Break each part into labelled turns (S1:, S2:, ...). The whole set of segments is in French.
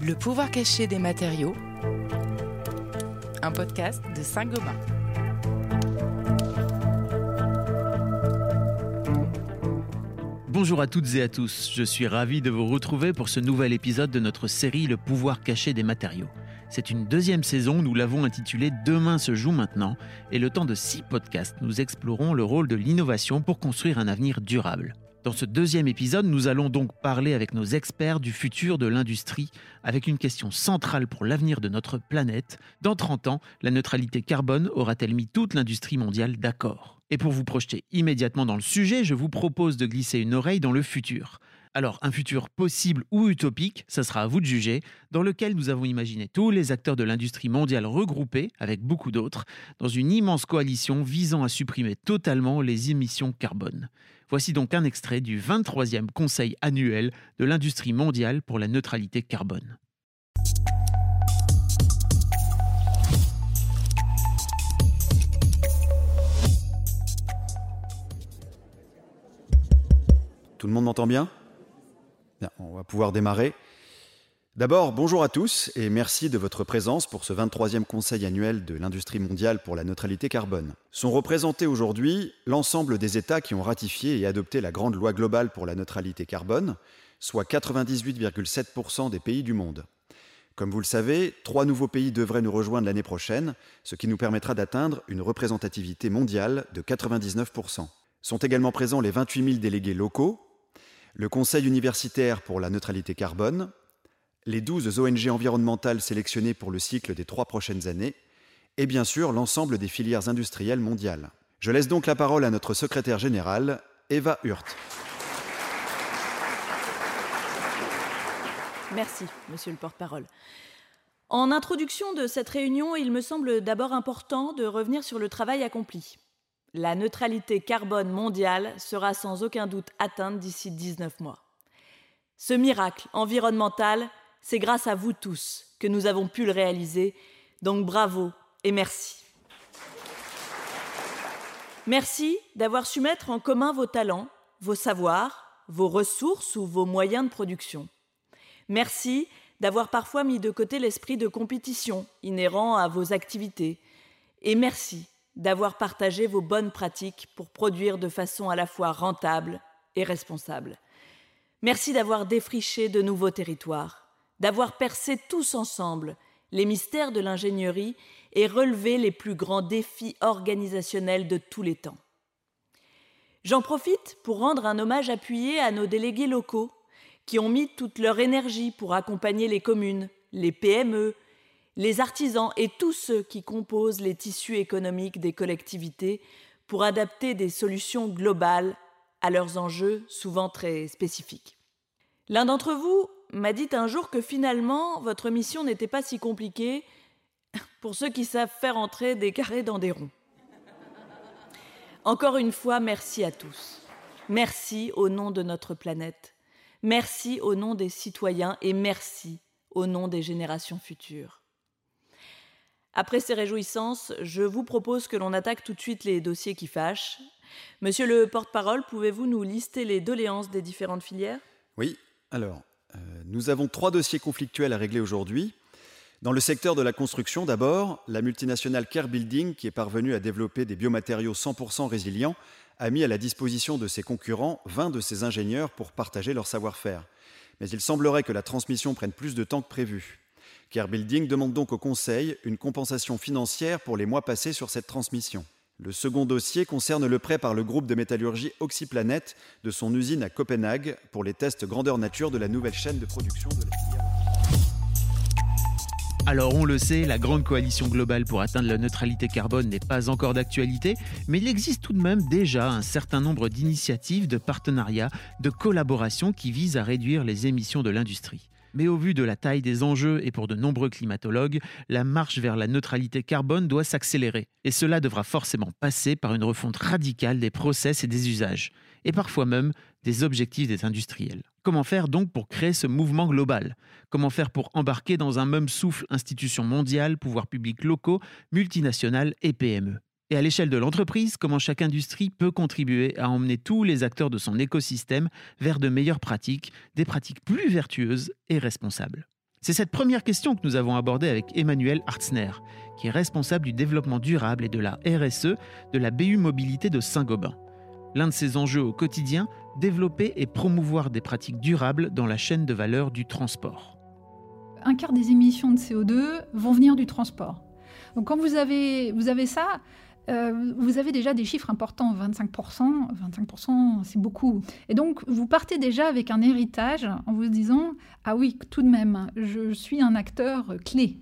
S1: Le pouvoir caché des matériaux, un podcast de Saint-Gobain.
S2: Bonjour à toutes et à tous, je suis ravi de vous retrouver pour ce nouvel épisode de notre série Le pouvoir caché des matériaux. C'est une deuxième saison, nous l'avons intitulée Demain se joue maintenant, et le temps de six podcasts, nous explorons le rôle de l'innovation pour construire un avenir durable. Dans ce deuxième épisode, nous allons donc parler avec nos experts du futur de l'industrie, avec une question centrale pour l'avenir de notre planète. Dans 30 ans, la neutralité carbone aura-t-elle mis toute l'industrie mondiale d'accord? Et pour vous projeter immédiatement dans le sujet, je vous propose de glisser une oreille dans le futur. Alors, un futur possible ou utopique, ça sera à vous de juger, dans lequel nous avons imaginé tous les acteurs de l'industrie mondiale regroupés, avec beaucoup d'autres, dans une immense coalition visant à supprimer totalement les émissions carbone. Voici donc un extrait du 23e Conseil annuel de l'industrie mondiale pour la neutralité carbone.
S3: Tout le monde m'entend bien? On va pouvoir démarrer. D'abord, bonjour à tous et merci de votre présence pour ce 23e Conseil annuel de l'industrie mondiale pour la neutralité carbone. Sont représentés aujourd'hui l'ensemble des États qui ont ratifié et adopté la grande loi globale pour la neutralité carbone, soit 98,7% des pays du monde. Comme vous le savez, trois nouveaux pays devraient nous rejoindre l'année prochaine, ce qui nous permettra d'atteindre une représentativité mondiale de 99%. Sont également présents les 28 000 délégués locaux, le Conseil universitaire pour la neutralité carbone, les 12 ONG environnementales sélectionnées pour le cycle des trois prochaines années, et bien sûr l'ensemble des filières industrielles mondiales. Je laisse donc la parole à notre secrétaire générale, Eva Hurt.
S4: Merci, monsieur le porte-parole. En introduction de cette réunion, il me semble d'abord important de revenir sur le travail accompli. La neutralité carbone mondiale sera sans aucun doute atteinte d'ici 19 mois. Ce miracle environnemental, c'est grâce à vous tous que nous avons pu le réaliser, donc bravo et merci. Merci d'avoir su mettre en commun vos talents, vos savoirs, vos ressources ou vos moyens de production. Merci d'avoir parfois mis de côté l'esprit de compétition inhérent à vos activités. Et merci d'avoir partagé vos bonnes pratiques pour produire de façon à la fois rentable et responsable. Merci d'avoir défriché de nouveaux territoires, d'avoir percé tous ensemble les mystères de l'ingénierie et relevé les plus grands défis organisationnels de tous les temps. J'en profite pour rendre un hommage appuyé à nos délégués locaux qui ont mis toute leur énergie pour accompagner les communes, les PME, les artisans et tous ceux qui composent les tissus économiques des collectivités pour adapter des solutions globales à leurs enjeux souvent très spécifiques. L'un d'entre vous m'a dit un jour que finalement votre mission n'était pas si compliquée pour ceux qui savent faire entrer des carrés dans des ronds. Encore une fois, merci à tous. Merci au nom de notre planète. Merci au nom des citoyens et merci au nom des générations futures. Après ces réjouissances, je vous propose que l'on attaque tout de suite les dossiers qui fâchent. Monsieur le porte-parole, pouvez-vous nous lister les doléances des différentes filières?
S3: Oui, alors, euh, nous avons trois dossiers conflictuels à régler aujourd'hui. Dans le secteur de la construction, d'abord, la multinationale Care Building, qui est parvenue à développer des biomatériaux 100% résilients, a mis à la disposition de ses concurrents 20 de ses ingénieurs pour partager leur savoir-faire. Mais il semblerait que la transmission prenne plus de temps que prévu. Care Building demande donc au Conseil une compensation financière pour les mois passés sur cette transmission. Le second dossier concerne le prêt par le groupe de métallurgie Oxyplanet de son usine à Copenhague pour les tests grandeur nature de la nouvelle chaîne de production de la filière.
S2: Alors on le sait, la grande coalition globale pour atteindre la neutralité carbone n'est pas encore d'actualité, mais il existe tout de même déjà un certain nombre d'initiatives, de partenariats, de collaborations qui visent à réduire les émissions de l'industrie. Mais au vu de la taille des enjeux et pour de nombreux climatologues, la marche vers la neutralité carbone doit s'accélérer. Et cela devra forcément passer par une refonte radicale des process et des usages, et parfois même des objectifs des industriels. Comment faire donc pour créer ce mouvement global? Comment faire pour embarquer dans un même souffle institutions mondiales, pouvoirs publics locaux, multinationales et PME Et à l'échelle de l'entreprise, comment chaque industrie peut contribuer à emmener tous les acteurs de son écosystème vers de meilleures pratiques, des pratiques plus vertueuses et responsables. C'est cette première question que nous avons abordée avec Emmanuel Hartzner, qui est responsable du développement durable et de la RSE de la BU Mobilité de Saint-Gobain. L'un de ses enjeux au quotidien, développer et promouvoir des pratiques durables dans la chaîne de valeur du transport.
S5: Un quart des émissions de CO2 vont venir du transport. Donc quand vous avez, vous avez ça, euh, vous avez déjà des chiffres importants, 25%, 25% c'est beaucoup. Et donc vous partez déjà avec un héritage en vous disant, ah oui, tout de même, je suis un acteur clé.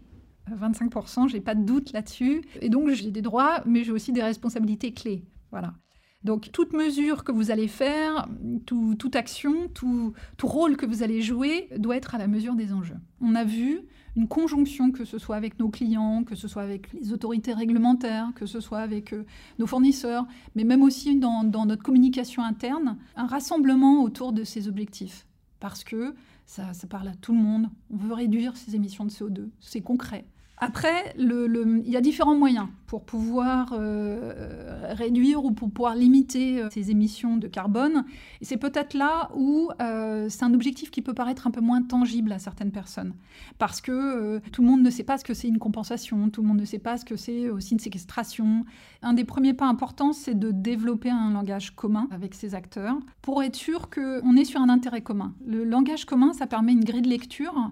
S5: 25%, j'ai pas de doute là-dessus. Et donc j'ai des droits, mais j'ai aussi des responsabilités clés. Voilà. Donc toute mesure que vous allez faire, toute action, tout, rôle que vous allez jouer doit être à la mesure des enjeux. On a vu une conjonction, que ce soit avec nos clients, que ce soit avec les autorités réglementaires, que ce soit avec euh, nos fournisseurs, mais même aussi dans, notre communication interne, un rassemblement autour de ces objectifs. Parce que ça, ça parle à tout le monde. On veut réduire ces émissions de CO2. C'est concret. Après, il y a différents moyens pour pouvoir euh, réduire ou pour pouvoir limiter euh, ces émissions de carbone. Et c'est peut-être là où euh, c'est un objectif qui peut paraître un peu moins tangible à certaines personnes. Parce que tout le monde ne sait pas ce que c'est une compensation, tout le monde ne sait pas ce que c'est aussi une séquestration. Un des premiers pas importants, c'est de développer un langage commun avec ces acteurs pour être sûr qu'on est sur un intérêt commun. Le langage commun, ça permet une grille de lecture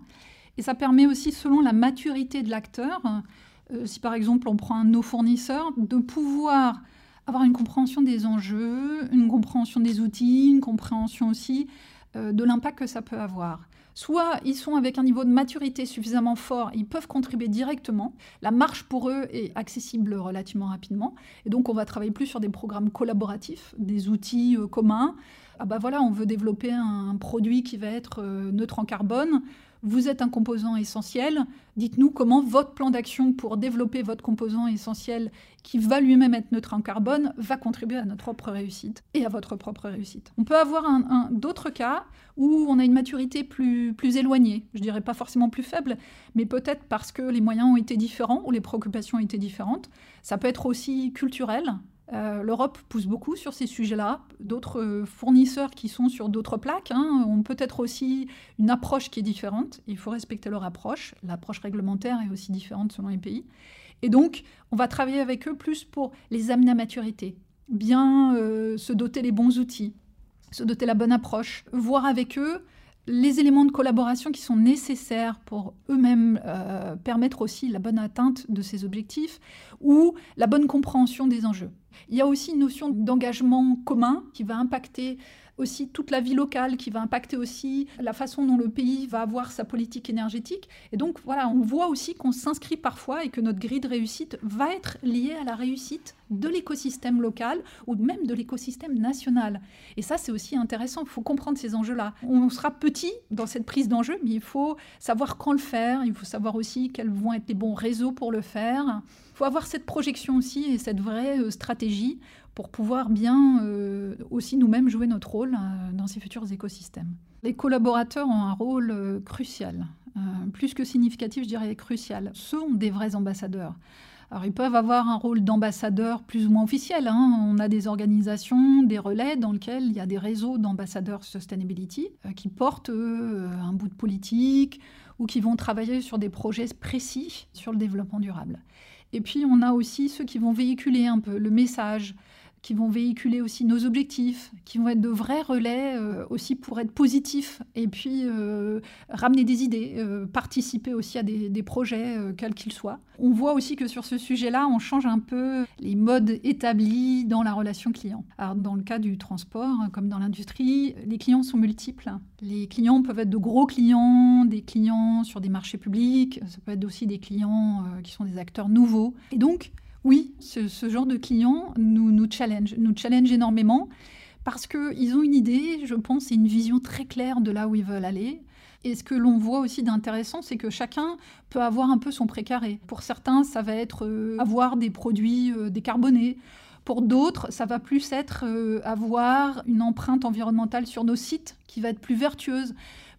S5: et ça permet aussi, selon la maturité de l'acteur, euh, si par exemple on prend un nos fournisseurs, de pouvoir avoir une compréhension des enjeux, une compréhension des outils, une compréhension aussi euh, de l'impact que ça peut avoir. Soit ils sont avec un niveau de maturité suffisamment fort, ils peuvent contribuer directement. La marche pour eux est accessible relativement rapidement. Et donc on va travailler plus sur des programmes collaboratifs, des outils euh, communs. Ah bah voilà, on veut développer un, produit qui va être neutre en carbone vous êtes un composant essentiel. Dites-nous comment votre plan d'action pour développer votre composant essentiel, qui va lui-même être neutre en carbone, va contribuer à notre propre réussite et à votre propre réussite. On peut avoir un, d'autres cas où on a une maturité plus, plus éloignée, je dirais pas forcément plus faible, mais peut-être parce que les moyens ont été différents ou les préoccupations ont été différentes. Ça peut être aussi culturel. Euh, L'Europe pousse beaucoup sur ces sujets-là. D'autres euh, fournisseurs qui sont sur d'autres plaques hein, ont peut-être aussi une approche qui est différente. Il faut respecter leur approche. L'approche réglementaire est aussi différente selon les pays. Et donc, on va travailler avec eux plus pour les amener à maturité, bien euh, se doter les bons outils, se doter la bonne approche, voir avec eux les éléments de collaboration qui sont nécessaires pour eux-mêmes euh, permettre aussi la bonne atteinte de ces objectifs ou la bonne compréhension des enjeux. Il y a aussi une notion d'engagement commun qui va impacter aussi toute la vie locale, qui va impacter aussi la façon dont le pays va avoir sa politique énergétique. Et donc voilà, on voit aussi qu'on s'inscrit parfois et que notre grille de réussite va être liée à la réussite de l'écosystème local ou même de l'écosystème national. Et ça, c'est aussi intéressant. Il faut comprendre ces enjeux-là. On sera petit dans cette prise d'enjeu, mais il faut savoir quand le faire. Il faut savoir aussi quels vont être les bons réseaux pour le faire. Il faut avoir cette projection aussi et cette vraie euh, stratégie pour pouvoir bien euh, aussi nous-mêmes jouer notre rôle euh, dans ces futurs écosystèmes. Les collaborateurs ont un rôle crucial, plus que significatif, je dirais crucial. Sont des vrais ambassadeurs. Alors, ils peuvent avoir un rôle d'ambassadeur plus ou moins officiel. Hein. On a des organisations, des relais dans lesquels il y a des réseaux d'ambassadeurs sustainability euh, qui portent euh, un bout de politique ou qui vont travailler sur des projets précis sur le développement durable. Et puis, on a aussi ceux qui vont véhiculer un peu le message, qui vont véhiculer aussi nos objectifs, qui vont être de vrais relais euh, aussi pour être positifs et puis euh, ramener des idées, euh, participer aussi à des, projets, quels qu'ils soient. On voit aussi que sur ce sujet-là, on change un peu les modes établis dans la relation client. Alors, dans le cas du transport, comme dans l'industrie, les clients sont multiples. Les clients peuvent être de gros clients, des clients sur des marchés publics, ça peut être aussi des clients qui sont des acteurs nouveaux. Et donc, oui, ce, genre de clients nous, nous challenge, nous challenge énormément parce qu'ils ont une idée, je pense, et une vision très claire de là où ils veulent aller. Et ce que l'on voit aussi d'intéressant, c'est que chacun peut avoir un peu son précaré. Pour certains, ça va être euh, avoir des produits euh, décarbonés. Pour d'autres, ça va plus être euh, avoir une empreinte environnementale sur nos sites qui va être plus vertueuse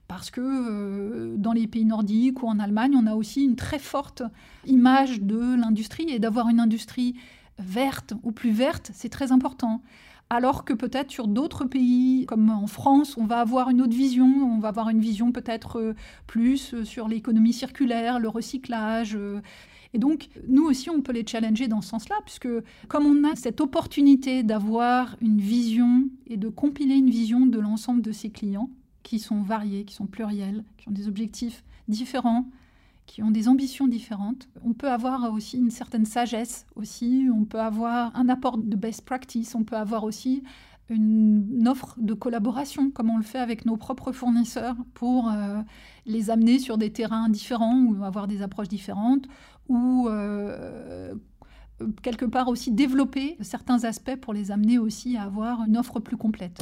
S5: parce que euh, dans les pays nordiques ou en Allemagne, on a aussi une très forte image de l'industrie et d'avoir une industrie verte ou plus verte, c'est très important. Alors que peut-être sur d'autres pays, comme en France, on va avoir une autre vision, on va avoir une vision peut-être euh, plus euh, sur l'économie circulaire, le recyclage. Et donc, nous aussi, on peut les challenger dans ce sens-là, puisque comme on a cette opportunité d'avoir une vision et de compiler une vision de l'ensemble de ses clients, qui sont variés, qui sont pluriels, qui ont des objectifs différents, qui ont des ambitions différentes. On peut avoir aussi une certaine sagesse aussi, on peut avoir un apport de best practice, on peut avoir aussi une, offre de collaboration, comme on le fait avec nos propres fournisseurs, pour euh, les amener sur des terrains différents ou avoir des approches différentes, ou euh, quelque part aussi développer certains aspects pour les amener aussi à avoir une offre plus complète.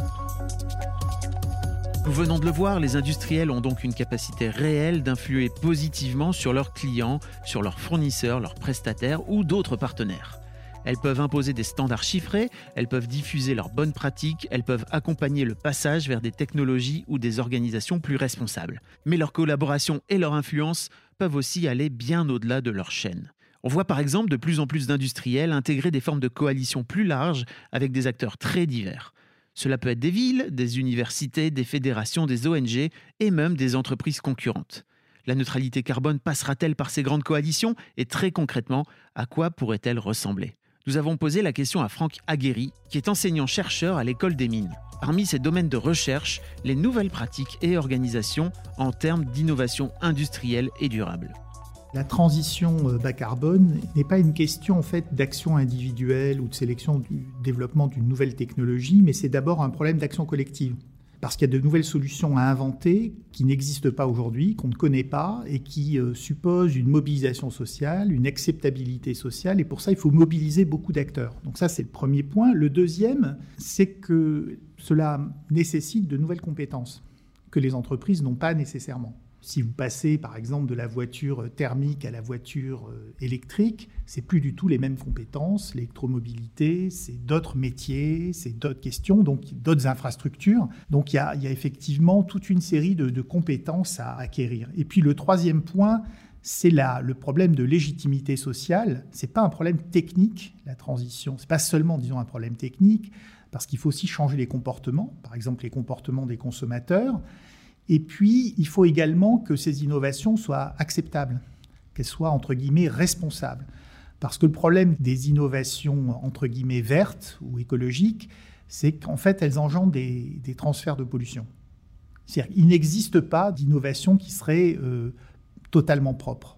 S2: Nous venons de le voir, les industriels ont donc une capacité réelle d'influer positivement sur leurs clients, sur leurs fournisseurs, leurs prestataires ou d'autres partenaires. Elles peuvent imposer des standards chiffrés, elles peuvent diffuser leurs bonnes pratiques, elles peuvent accompagner le passage vers des technologies ou des organisations plus responsables. Mais leur collaboration et leur influence peuvent aussi aller bien au-delà de leur chaîne. On voit par exemple de plus en plus d'industriels intégrer des formes de coalitions plus larges avec des acteurs très divers. Cela peut être des villes, des universités, des fédérations, des ONG et même des entreprises concurrentes. La neutralité carbone passera-t-elle par ces grandes coalitions? Et très concrètement, à quoi pourrait-elle ressembler? Nous avons posé la question à Franck Aguerri, qui est enseignant-chercheur à l'école des mines. Parmi ses domaines de recherche, les nouvelles pratiques et organisations en termes d'innovation industrielle et durable.
S6: La transition euh, bas carbone n'est pas une question en d'action individuelle ou de sélection du développement d'une nouvelle technologie, mais c'est d'abord un problème d'action collective. Parce qu'il y a de nouvelles solutions à inventer qui n'existent pas aujourd'hui, qu'on ne connaît pas et qui euh, supposent une mobilisation sociale, une acceptabilité sociale. Et pour ça, il faut mobiliser beaucoup d'acteurs. Donc ça, c'est le premier point. Le deuxième, c'est que cela nécessite de nouvelles compétences que les entreprises n'ont pas nécessairement. Si vous passez par exemple de la voiture thermique à la voiture euh, électrique, c'est plus du tout les mêmes compétences. L'électromobilité, c'est d'autres métiers, c'est d'autres questions, donc d'autres infrastructures. Donc il y, a, effectivement toute une série de, compétences à acquérir. Et puis le troisième point, c'est le problème de légitimité sociale. C'est pas un problème technique, la transition. C'est pas seulement, disons, un problème technique, parce qu'il faut aussi changer les comportements, par exemple les comportements des consommateurs. Et puis, il faut également que ces innovations soient acceptables, qu'elles soient, entre guillemets, responsables. Parce que le problème des innovations, entre guillemets, vertes ou écologiques, c'est qu'en fait, elles engendrent des, transferts de pollution. C'est-à-dire qu'il n'existe pas d'innovation qui serait euh, totalement propre.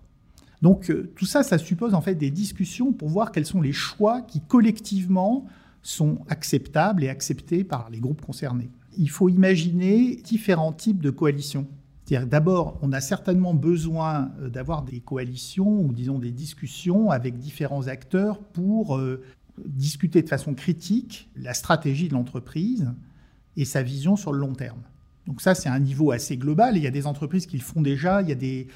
S6: Donc euh, tout ça, ça suppose en fait des discussions pour voir quels sont les choix qui collectivement sont acceptables et acceptés par les groupes concernés il faut imaginer différents types de coalitions. D'abord, on a certainement besoin euh, d'avoir des coalitions ou disons des discussions avec différents acteurs pour euh, discuter de façon critique la stratégie de l'entreprise et sa vision sur le long terme. Donc ça, c'est un niveau assez global. il y a des entreprises qui le font déjà. Il y a des,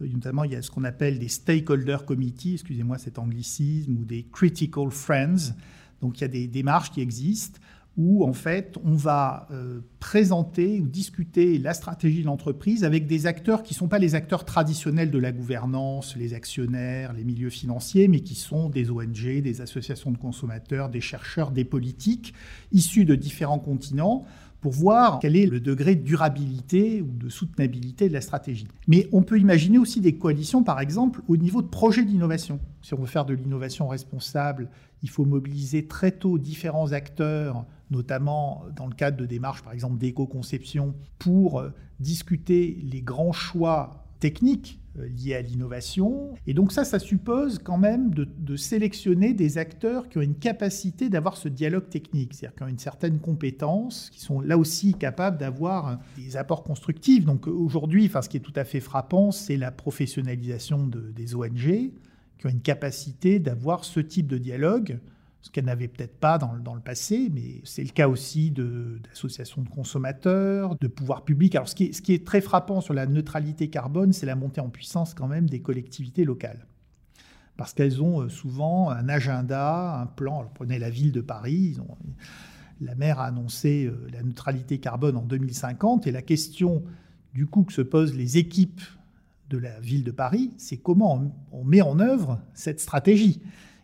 S6: euh, notamment, il y a ce qu'on appelle des stakeholder committees, excusez-moi cet anglicisme, ou des critical friends. Donc il y a des démarches qui existent où en fait on va euh, présenter ou discuter la stratégie de l'entreprise avec des acteurs qui ne sont pas les acteurs traditionnels de la gouvernance, les actionnaires, les milieux financiers, mais qui sont des ONG, des associations de consommateurs, des chercheurs, des politiques issus de différents continents pour voir quel est le degré de durabilité ou de soutenabilité de la stratégie. Mais on peut imaginer aussi des coalitions, par exemple, au niveau de projets d'innovation. Si on veut faire de l'innovation responsable, il faut mobiliser très tôt différents acteurs notamment dans le cadre de démarches, par exemple d'éco-conception, pour euh, discuter les grands choix techniques euh, liés à l'innovation. Et donc ça, ça suppose quand même de, sélectionner des acteurs qui ont une capacité d'avoir ce dialogue technique, c'est-à-dire qui ont une certaine compétence, qui sont là aussi capables d'avoir des apports constructifs. Donc aujourd'hui, enfin, ce qui est tout à fait frappant, c'est la professionnalisation des ONG, qui ont une capacité d'avoir ce type de dialogue ce qu'elle n'avait peut-être pas dans, le passé, mais c'est le cas aussi d'associations de, consommateurs, de pouvoirs publics. Alors ce qui, est, très frappant sur la neutralité carbone, c'est la montée en puissance quand même des collectivités locales. Parce qu'elles ont euh, souvent un agenda, un plan. Prenez la ville de Paris, la maire a annoncé euh, la neutralité carbone en 2050, et la question du coup que se posent les équipes de la ville de Paris, c'est comment on met en œuvre cette stratégie.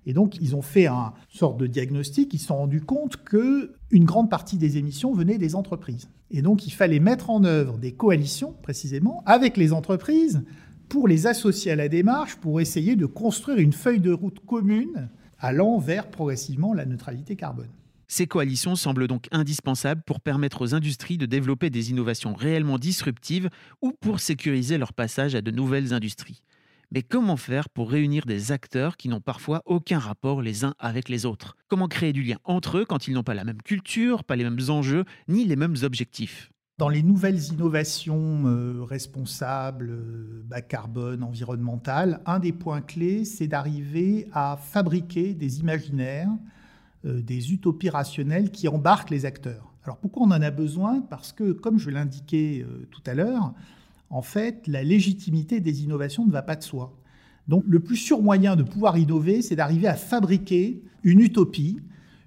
S6: Et donc, ils ont fait un sorte de diagnostic, ils se sont rendus compte que une grande partie des émissions venaient des entreprises. Et donc, il fallait mettre en œuvre des coalitions, précisément, avec les entreprises pour les associer à la démarche, pour essayer de construire une feuille de route commune allant vers progressivement la neutralité carbone.
S2: Ces coalitions semblent donc indispensables pour permettre aux industries de développer des innovations réellement disruptives ou pour sécuriser leur passage à de nouvelles industries. Mais comment faire pour réunir des acteurs qui n'ont parfois aucun rapport les uns avec les autres? Comment créer du lien entre eux quand ils n'ont pas la même culture, pas les mêmes enjeux, ni les mêmes objectifs?
S6: Dans les nouvelles innovations euh, responsables, euh, bas carbone, environnementales, un des points clés, c'est d'arriver à fabriquer des imaginaires, euh, des utopies rationnelles qui embarquent les acteurs. Alors pourquoi on en a besoin? Parce que, comme je l'indiquais tout à l'heure, en fait, la légitimité des innovations ne va pas de soi. Donc le plus sûr moyen de pouvoir innover, c'est d'arriver à fabriquer une utopie,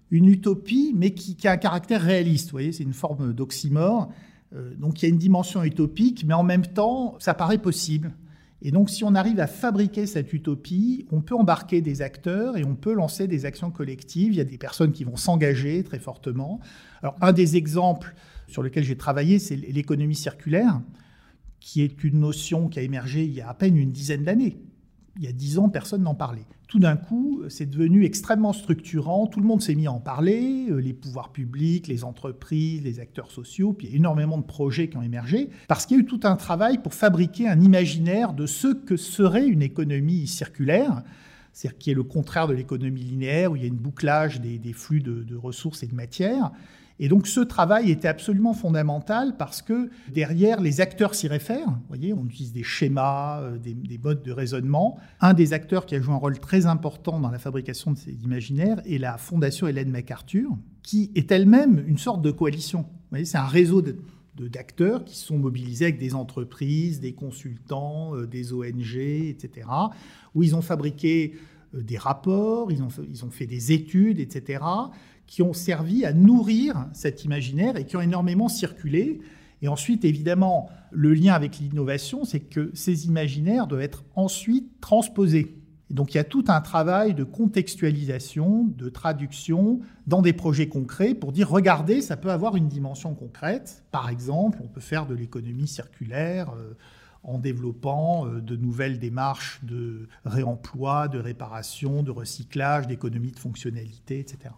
S6: une utopie, mais qui, a un caractère réaliste. Vous voyez, c'est une forme d'oxymore. Euh, donc il y a une dimension utopique, mais en même temps, ça paraît possible. Et donc si on arrive à fabriquer cette utopie, on peut embarquer des acteurs et on peut lancer des actions collectives. Il y a des personnes qui vont s'engager très fortement. Alors un des exemples sur lequel j'ai travaillé, c'est l'économie circulaire qui est une notion qui a émergé il y a à peine une dizaine d'années. Il y a dix ans, personne n'en parlait. Tout d'un coup, c'est devenu extrêmement structurant, tout le monde s'est mis à en parler, euh, les pouvoirs publics, les entreprises, les acteurs sociaux, puis il y a énormément de projets qui ont émergé, parce qu'il y a eu tout un travail pour fabriquer un imaginaire de ce que serait une économie circulaire, c'est-à-dire qui est le contraire de l'économie linéaire, où il y a une bouclage des, flux de, de ressources et de matières, et donc ce travail était absolument fondamental parce que derrière, les acteurs s'y réfèrent. Vous voyez, on utilise des schémas, euh, des, modes de raisonnement. Un des acteurs qui a joué un rôle très important dans la fabrication de ces imaginaires est la Fondation Hélène MacArthur, qui est elle-même une sorte de coalition. Vous voyez, c'est un réseau d'acteurs qui sont mobilisés avec des entreprises, des consultants, euh, des ONG, etc., où ils ont fabriqué euh, des rapports, ils ont, ils ont fait des études, etc., qui ont servi à nourrir cet imaginaire et qui ont énormément circulé. Et ensuite, évidemment, le lien avec l'innovation, c'est que ces imaginaires doivent être ensuite transposés. Et donc il y a tout un travail de contextualisation, de traduction dans des projets concrets pour dire, regardez, ça peut avoir une dimension concrète. Par exemple, on peut faire de l'économie circulaire. Euh, en développant euh, de nouvelles démarches de réemploi, de réparation, de recyclage, d'économie de fonctionnalité, etc.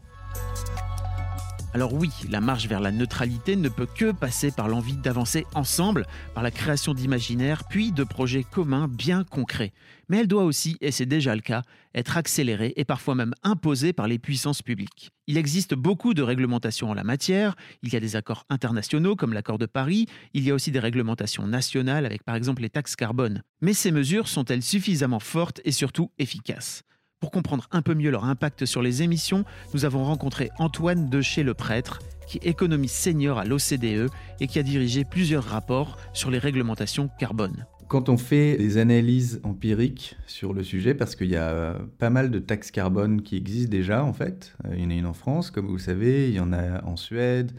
S2: Alors oui, la marche vers la neutralité ne peut que passer par l'envie d'avancer ensemble, par la création d'imaginaires, puis de projets communs bien concrets. Mais elle doit aussi, et c'est déjà le cas, être accélérée et parfois même imposée par les puissances publiques. Il existe beaucoup de réglementations en la matière, il y a des accords internationaux comme l'accord de Paris, il y a aussi des réglementations nationales avec par exemple les taxes carbone. Mais ces mesures sont-elles suffisamment fortes et surtout efficaces? Pour comprendre un peu mieux leur impact sur les émissions, nous avons rencontré Antoine de chez le prêtre, qui économiste senior à l'OCDE et qui a dirigé plusieurs rapports sur les réglementations carbone.
S7: Quand on fait des analyses empiriques sur le sujet, parce qu'il y a pas mal de taxes carbone qui existent déjà en fait, il y en a une en France, comme vous le savez, il y en a en Suède,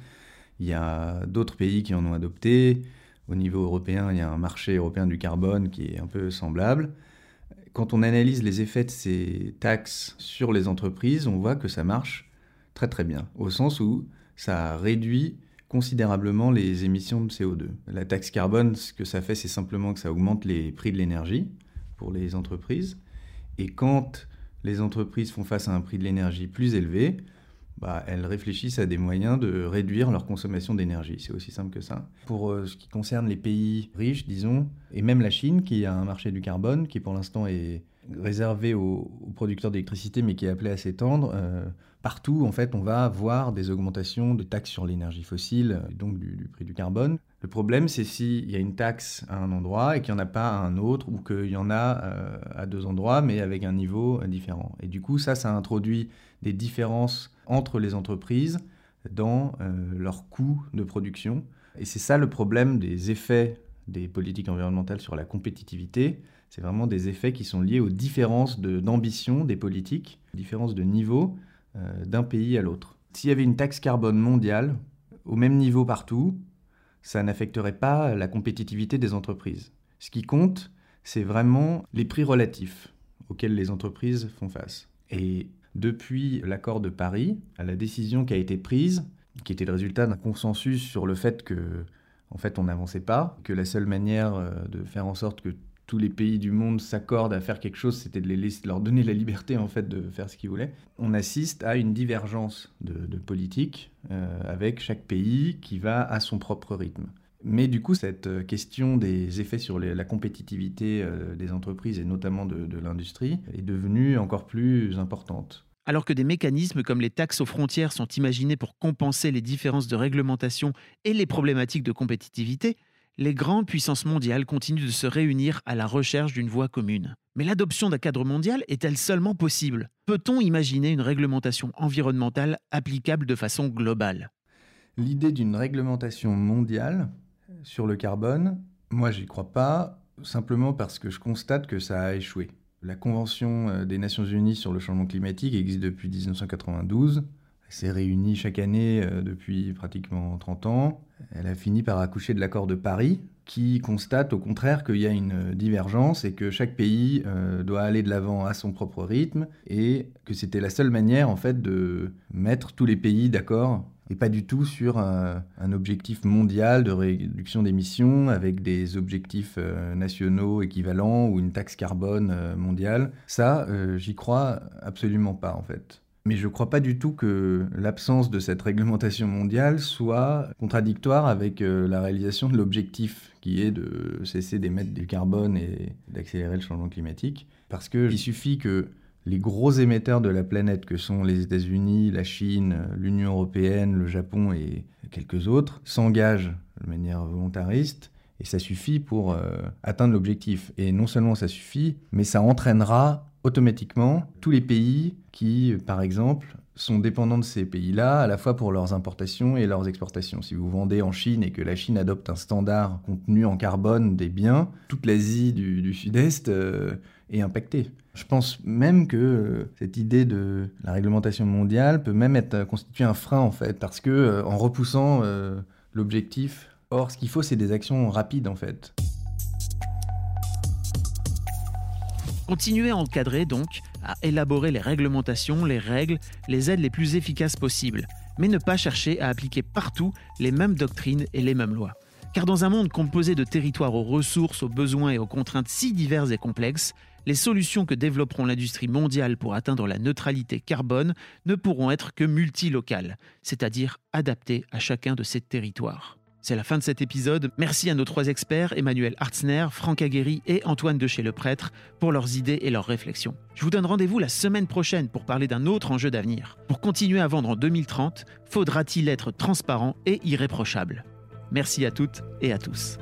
S7: il y a d'autres pays qui en ont adopté. Au niveau européen, il y a un marché européen du carbone qui est un peu semblable quand on analyse les effets de ces taxes sur les entreprises, on voit que ça marche très très bien, au sens où ça réduit considérablement les émissions de CO2. La taxe carbone, ce que ça fait, c'est simplement que ça augmente les prix de l'énergie pour les entreprises. Et quand les entreprises font face à un prix de l'énergie plus élevé, bah, elles réfléchissent à des moyens de réduire leur consommation d'énergie. C'est aussi simple que ça. Pour euh, ce qui concerne les pays riches, disons, et même la Chine, qui a un marché du carbone, qui pour l'instant est réservé aux, producteurs d'électricité, mais qui est appelé à s'étendre, euh, partout, en fait, on va voir des augmentations de taxes sur l'énergie fossile, donc du, prix du carbone. Le problème, c'est s'il y a une taxe à un endroit et qu'il n'y en a pas à un autre, ou qu'il y en a euh, à deux endroits, mais avec un niveau différent. Et du coup, ça, ça introduit des différences entre les entreprises dans euh, leurs coûts de production. Et c'est ça le problème des effets des politiques environnementales sur la compétitivité. C'est vraiment des effets qui sont liés aux différences d'ambition des politiques, différences de niveau euh, d'un pays à l'autre. S'il y avait une taxe carbone mondiale, au même niveau partout, ça n'affecterait pas la compétitivité des entreprises. Ce qui compte, c'est vraiment les prix relatifs auxquels les entreprises font face. Et depuis l'accord de Paris, à la décision qui a été prise, qui était le résultat d'un consensus sur le fait que, en fait, on n'avançait pas, que la seule manière euh, de faire en sorte que tous les pays du monde s'accordent à faire quelque chose, c'était de, leur donner la liberté en fait de faire ce qu'ils voulaient. On assiste à une divergence de, politique euh, avec chaque pays qui va à son propre rythme. Mais du coup, cette euh, question des effets sur la compétitivité euh, des entreprises et notamment de l'industrie est devenue encore plus importante.
S2: Alors que des mécanismes comme les taxes aux frontières sont imaginés pour compenser les différences de réglementation et les problématiques de compétitivité, les grandes puissances mondiales continuent de se réunir à la recherche d'une voie commune. Mais l'adoption d'un cadre mondial est-elle seulement possible? Peut-on imaginer une réglementation environnementale applicable de façon globale?
S7: L'idée d'une réglementation mondiale sur le carbone, moi j'y crois pas, simplement parce que je constate que ça a échoué. La Convention euh, des Nations Unies sur le changement climatique existe depuis 1992. Elle s'est réunie chaque année euh, depuis pratiquement 30 ans. Elle a fini par accoucher de l'accord de Paris, qui constate au contraire qu'il y a une divergence et que chaque pays euh, doit aller de l'avant à son propre rythme et que c'était la seule manière en fait de mettre tous les pays d'accord et pas du tout sur un, objectif mondial de réduction d'émissions avec des objectifs euh, nationaux équivalents ou une taxe carbone euh, mondiale. Ça, j'y crois absolument pas en fait. Mais je ne crois pas du tout que l'absence de cette réglementation mondiale soit contradictoire avec euh, la réalisation de l'objectif qui est de cesser d'émettre du carbone et d'accélérer le changement climatique. Parce qu'il suffit que les gros émetteurs de la planète, que sont les États-Unis, la Chine, l'Union européenne, le Japon et quelques autres, s'engagent de manière volontariste et ça suffit pour euh, atteindre l'objectif. Et non seulement ça suffit, mais ça entraînera automatiquement tous les pays qui, par exemple, sont dépendants de ces pays-là, à la fois pour leurs importations et leurs exportations. Si vous vendez en Chine et que la Chine adopte un standard contenu en carbone des biens, toute l'Asie du, Sud-Est euh, est impactée. Je pense même que euh, cette idée de la réglementation mondiale peut même être constituer un frein en fait, parce que euh, en repoussant l'objectif, or ce qu'il faut c'est des actions rapides en fait.
S2: Continuer à encadrer donc, à élaborer les réglementations, les règles, les aides les plus efficaces possibles, mais ne pas chercher à appliquer partout les mêmes doctrines et les mêmes lois. Car dans un monde composé de territoires aux ressources, aux besoins et aux contraintes si diverses et complexes, les solutions que développeront l'industrie mondiale pour atteindre la neutralité carbone ne pourront être que multilocales, c'est-à-dire adaptées à chacun de ces territoires. C'est la fin de cet épisode. Merci à nos trois experts, Emmanuel Hartzner, Franck Aguerry et Antoine de chez le Prêtre, pour leurs idées et leurs réflexions. Je vous donne rendez-vous la semaine prochaine pour parler d'un autre enjeu d'avenir. Pour continuer à vendre en 2030, faudra-t-il être transparent et irréprochable? Merci à toutes et à tous.